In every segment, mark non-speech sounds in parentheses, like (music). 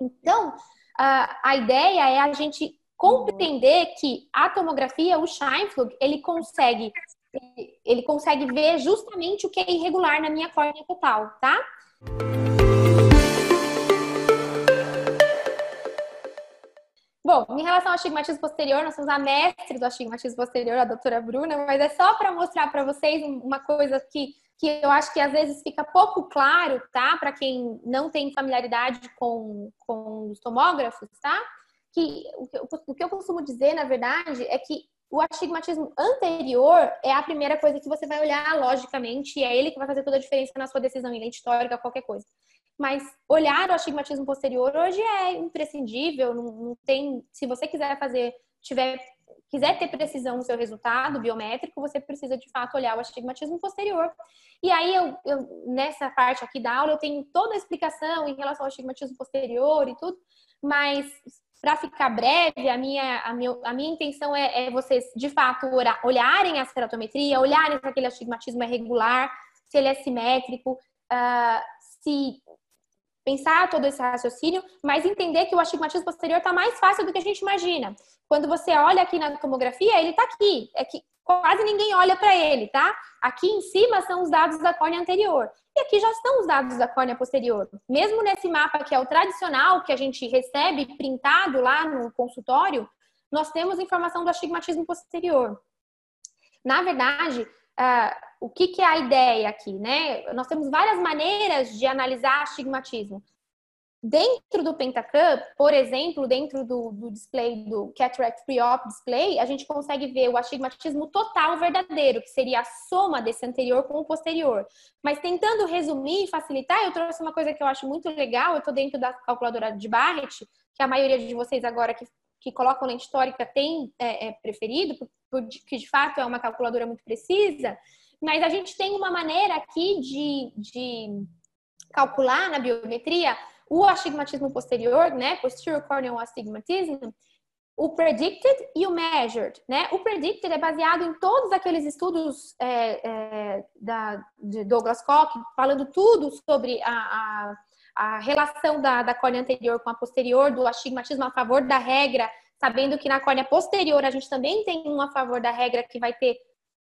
Então, a, ideia é a gente compreender que a tomografia, o Scheinflug, ele consegue ele consegue ver justamente o que é irregular na minha córnea total, tá? Bom, em relação ao astigmatismo posterior, nós somos a mestre do astigmatismo posterior, a doutora Bruna, mas é só para mostrar para vocês uma coisa que, que eu acho que às vezes fica pouco claro, tá? Para quem não tem familiaridade com, com os tomógrafos, tá? Que o, que eu costumo dizer, na verdade, é que o astigmatismo anterior é a primeira coisa que você vai olhar logicamente, e é ele que vai fazer toda a diferença na sua decisão histórica, qualquer coisa. Mas olhar o astigmatismo posterior hoje é imprescindível, não, não tem, se você quiser fazer, tiver quiser ter precisão no seu resultado biométrico, você precisa de fato olhar o astigmatismo posterior. E aí, eu, eu, nessa parte aqui da aula, eu tenho toda a explicação em relação ao astigmatismo posterior e tudo, mas para ficar breve, a minha, a minha, a minha intenção é, é vocês, de fato, orar, olharem a esferotometria, olharem se aquele astigmatismo é regular, se ele é simétrico, uh, se pensar todo esse raciocínio, mas entender que o astigmatismo posterior está mais fácil do que a gente imagina. Quando você olha aqui na tomografia, ele está aqui. É que quase ninguém olha para ele, tá? Aqui em cima são os dados da córnea anterior. E aqui já estão os dados da córnea posterior. Mesmo nesse mapa que é o tradicional, que a gente recebe printado lá no consultório, nós temos informação do astigmatismo posterior. Na verdade, uh, o que, que, é a ideia aqui, né? Nós temos várias maneiras de analisar astigmatismo. Dentro do Pentacam, por exemplo, dentro do, do display do Cataract Pre-Op Display, a gente consegue ver o astigmatismo total verdadeiro, que seria a soma desse anterior com o posterior. Mas tentando resumir e facilitar, eu trouxe uma coisa que eu acho muito legal, eu estou dentro da calculadora de Barrett, que a maioria de vocês agora que, que colocam lente histórica tem é, é, preferido, porque de fato é uma calculadora muito precisa, mas a gente tem uma maneira aqui de, de calcular na biometria o astigmatismo posterior, né, posterior corneal astigmatism, o predicted e o measured, né? O predicted é baseado em todos aqueles estudos é, é, da, de Douglas Koch, falando tudo sobre a, a, a relação da, da córnea anterior com a posterior, do astigmatismo a favor da regra, sabendo que na córnea posterior a gente também tem um a favor da regra que vai ter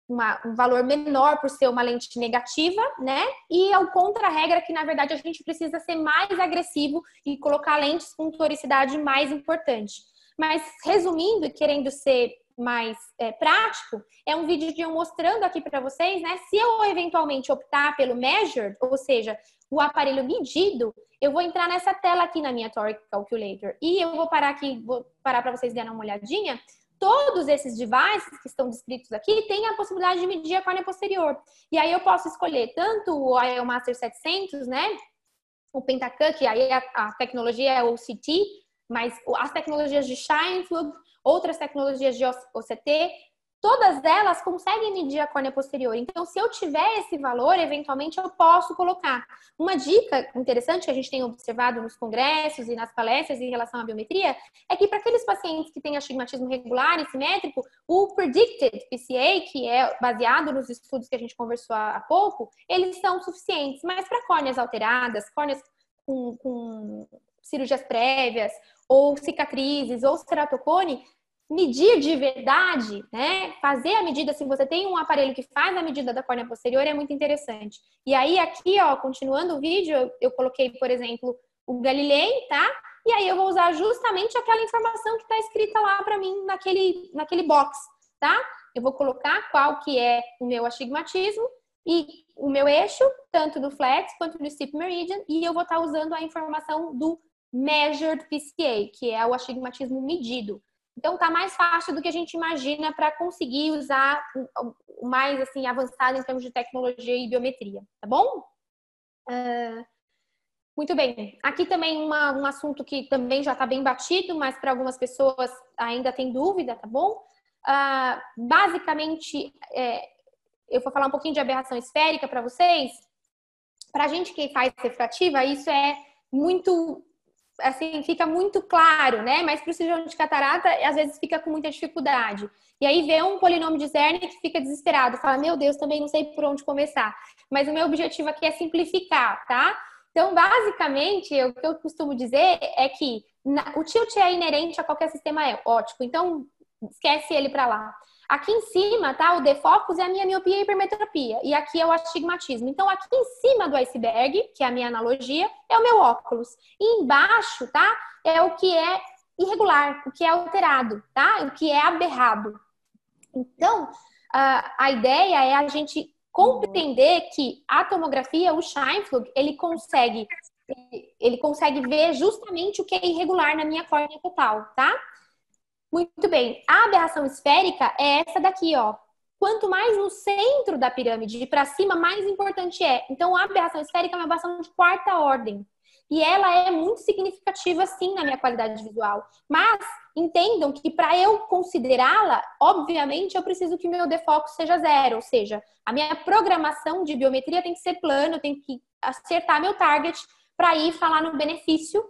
uma, um valor menor por ser uma lente negativa, né? E ao contra-regra que, na verdade, a gente precisa ser mais agressivo e colocar lentes com toricidade mais importante. Mas, resumindo e querendo ser mais é, prático, é um vídeo de eu mostrando aqui para vocês, né? Se eu eventualmente optar pelo measured, ou seja, o aparelho medido, eu vou entrar nessa tela aqui na minha Toric Calculator e eu vou parar aqui, vou parar para vocês darem uma olhadinha todos esses devices que estão descritos aqui têm a possibilidade de medir a córnea posterior. E aí eu posso escolher tanto o IOMaster 700, né? O Pentacam, que aí a, a tecnologia é o CT, mas as tecnologias de Scheinflug, outras tecnologias de OCT, todas elas conseguem medir a córnea posterior. Então, se eu tiver esse valor, eventualmente eu posso colocar. Uma dica interessante que a gente tem observado nos congressos e nas palestras em relação à biometria é que para aqueles pacientes que têm astigmatismo regular e simétrico, o predicted PCA, que é baseado nos estudos que a gente conversou há pouco, eles são suficientes. Mas para córneas alteradas, córneas com, com cirurgias prévias, ou cicatrizes, ou ceratocone, medir de verdade, né? Fazer a medida, se você tem um aparelho que faz a medida da córnea posterior, é muito interessante. E aí, aqui, ó, continuando o vídeo, eu, eu coloquei, por exemplo, o Galilei, tá? E aí eu vou usar justamente aquela informação que está escrita lá para mim naquele, naquele box, tá? Eu vou colocar qual que é o meu astigmatismo e o meu eixo, tanto do flex quanto do steep meridian, e eu vou estar tá usando a informação do measured PCA, que é o astigmatismo medido. Então tá mais fácil do que a gente imagina para conseguir usar o mais assim avançado em termos de tecnologia e biometria, tá bom? Uh, muito bem. Aqui também uma, um assunto que também já está bem batido, mas para algumas pessoas ainda tem dúvida, tá bom? Uh, basicamente, é, eu vou falar um pouquinho de aberração esférica para vocês. Para a gente que faz refrativa, isso é muito assim, fica muito claro, né? Mas para o cirurgião de catarata, às vezes fica com muita dificuldade. E aí vê um polinômio de Zerner que fica desesperado, fala, meu Deus, também não sei por onde começar. Mas o meu objetivo aqui é simplificar, tá? Então, basicamente, o que eu costumo dizer é que o tilt é inerente a qualquer sistema óptico. Então, esquece ele para lá. Aqui em cima tá o defocus é a minha miopia e hipermetropia. E aqui é o astigmatismo. Então, aqui em cima do iceberg, que é a minha analogia, é o meu óculos. E embaixo, tá? É o que é irregular, o que é alterado, tá? O que é aberrado. Então, a ideia é a gente compreender que a tomografia, o Scheinflug, ele consegue ele consegue ver justamente o que é irregular na minha córnea total, tá? Muito bem. A aberração esférica é essa daqui, ó. Quanto mais no centro da pirâmide para cima, mais importante é. Então, a aberração esférica é uma aberração de quarta ordem. E ela é muito significativa, sim, na minha qualidade visual. Mas entendam que para eu considerá-la, obviamente, eu preciso que meu defoco seja zero. Ou seja, a minha programação de biometria tem que ser plano, eu tenho que acertar meu target para ir falar no benefício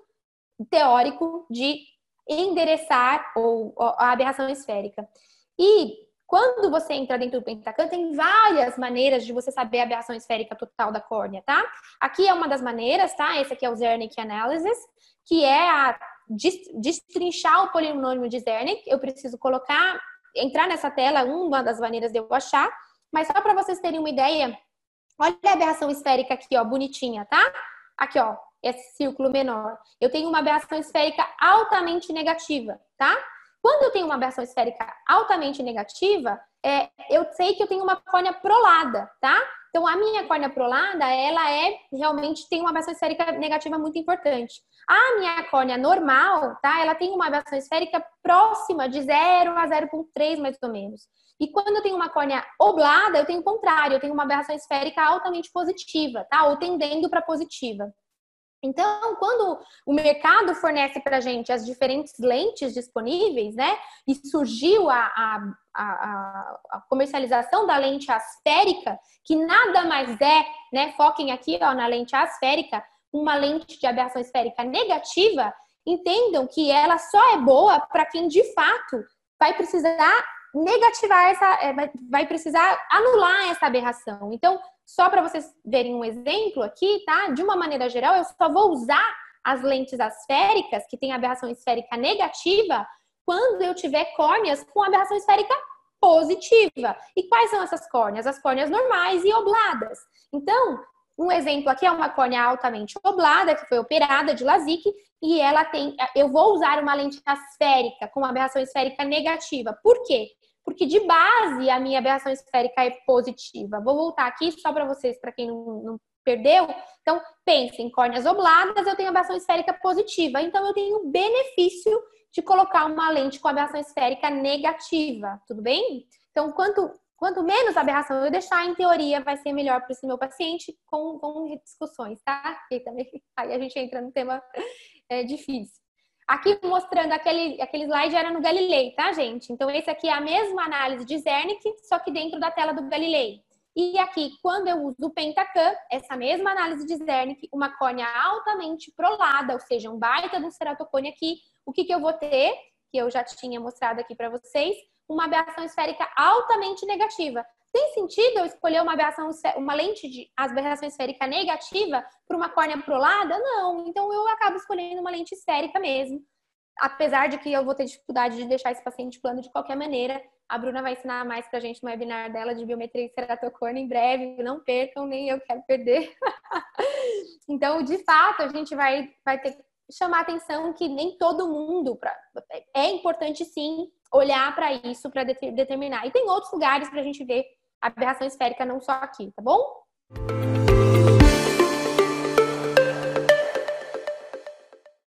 teórico de endereçar ou, a aberração esférica. E quando você entra dentro do Pentacan, tem várias maneiras de você saber a aberração esférica total da córnea, tá? Aqui é uma das maneiras, tá? Esse aqui é o Zernick Analysis, que é a destrinchar o polinômio de Zernick. Eu preciso colocar, entrar nessa tela, uma das maneiras de eu achar, mas só para vocês terem uma ideia, olha a aberração esférica aqui, ó, bonitinha, tá? Aqui, ó, esse círculo menor. Eu tenho uma aberração esférica altamente negativa, tá? Quando eu tenho uma aberração esférica altamente negativa, é, eu sei que eu tenho uma córnea prolada, tá? Então, a minha córnea prolada, ela é realmente tem uma aberração esférica negativa muito importante. A minha córnea normal, tá? Ela tem uma aberração esférica próxima de 0 a 0,3 mais ou menos. E quando eu tenho uma córnea oblada, eu tenho o contrário, eu tenho uma aberração esférica altamente positiva, tá? Ou tendendo para positiva. Então, quando o mercado fornece para a gente as diferentes lentes disponíveis, né, e surgiu a, a, a, a, comercialização da lente asférica, que nada mais é, né, foquem aqui ó, na lente asférica, uma lente de aberração esférica negativa, entendam que ela só é boa para quem de fato vai precisar negativar essa, é, vai precisar anular essa aberração. Então, só para vocês verem um exemplo aqui, tá? De uma maneira geral, eu só vou usar as lentes asféricas, que têm aberração esférica negativa, quando eu tiver córneas com aberração esférica positiva. E quais são essas córneas? As córneas normais e obladas. Então, um exemplo aqui é uma córnea altamente oblada, que foi operada de LASIK, e ela tem. Eu vou usar uma lente asférica com aberração esférica negativa. Por quê? Porque de base a minha aberração esférica é positiva. Vou voltar aqui só para vocês, para quem não, não, perdeu. Então, pense em córneas obladas, eu tenho aberração esférica positiva. Então, eu tenho benefício de colocar uma lente com aberração esférica negativa, tudo bem? Então, quanto, quanto menos aberração eu deixar, em teoria, vai ser melhor para esse meu paciente com, com discussões, tá? E também (laughs) aí a gente entra no tema é, difícil. Aqui mostrando aquele, aquele slide era no Galilei, tá, gente? Então, esse aqui é a mesma análise de Zernick, só que dentro da tela do Galilei. E aqui, quando eu uso o Pentacam, essa mesma análise de Zernick, uma córnea altamente prolada, ou seja, um baita de um ceratocone aqui, o que, que eu vou ter? Que eu já tinha mostrado aqui para vocês, uma aberração esférica altamente negativa. Tem sentido eu escolher uma aberração, uma lente de aberração esférica negativa para uma córnea prolada? Não. Então eu acabo escolhendo uma lente esférica mesmo. Apesar de que eu vou ter dificuldade de deixar esse paciente plano de qualquer maneira, a Bruna vai ensinar mais pra gente no webinar dela de biometria e ceratocone em breve. Não percam, nem eu quero perder. (laughs) então, de fato, a gente vai, vai ter que chamar atenção que nem todo mundo. Pra, é importante, sim, olhar para isso para determinar. E tem outros lugares para a gente ver aberração esférica, não só aqui, tá bom?